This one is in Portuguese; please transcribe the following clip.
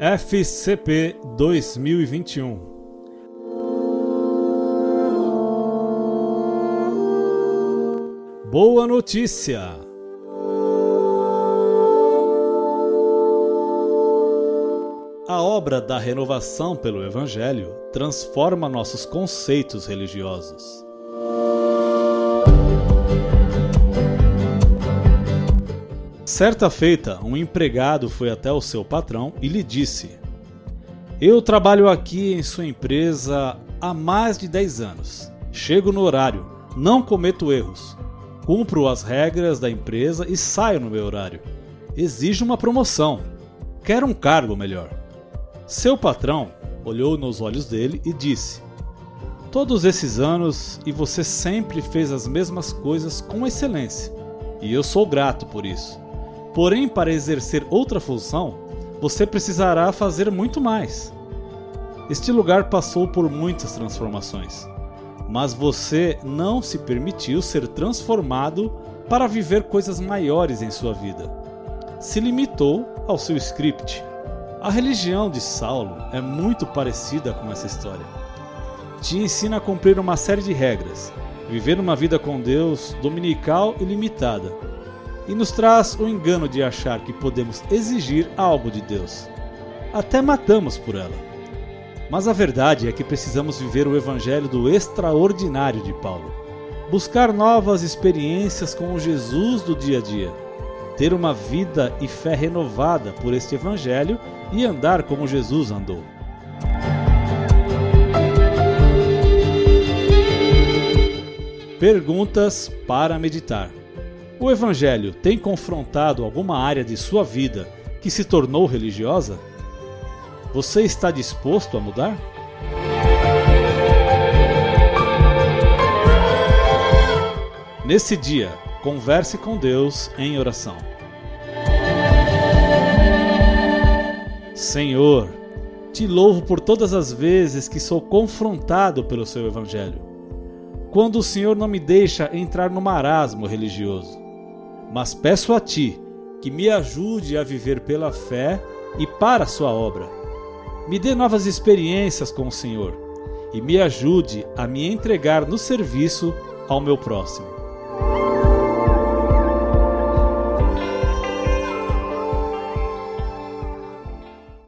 FCP 2021 Boa notícia! A obra da renovação pelo Evangelho transforma nossos conceitos religiosos. Certa feita, um empregado foi até o seu patrão e lhe disse: Eu trabalho aqui em sua empresa há mais de 10 anos. Chego no horário, não cometo erros, cumpro as regras da empresa e saio no meu horário. Exijo uma promoção. Quero um cargo melhor. Seu patrão olhou nos olhos dele e disse: Todos esses anos e você sempre fez as mesmas coisas com excelência, e eu sou grato por isso. Porém, para exercer outra função, você precisará fazer muito mais. Este lugar passou por muitas transformações, mas você não se permitiu ser transformado para viver coisas maiores em sua vida. Se limitou ao seu script. A religião de Saulo é muito parecida com essa história. Te ensina a cumprir uma série de regras, viver uma vida com Deus dominical e limitada e nos traz o engano de achar que podemos exigir algo de Deus. Até matamos por ela. Mas a verdade é que precisamos viver o evangelho do extraordinário de Paulo. Buscar novas experiências com o Jesus do dia a dia. Ter uma vida e fé renovada por este evangelho e andar como Jesus andou. Perguntas para meditar. O Evangelho tem confrontado alguma área de sua vida que se tornou religiosa? Você está disposto a mudar? Nesse dia, converse com Deus em oração. Senhor, te louvo por todas as vezes que sou confrontado pelo seu Evangelho. Quando o Senhor não me deixa entrar no marasmo religioso mas peço a Ti que me ajude a viver pela fé e para a Sua obra. Me dê novas experiências com o Senhor e me ajude a me entregar no serviço ao meu próximo.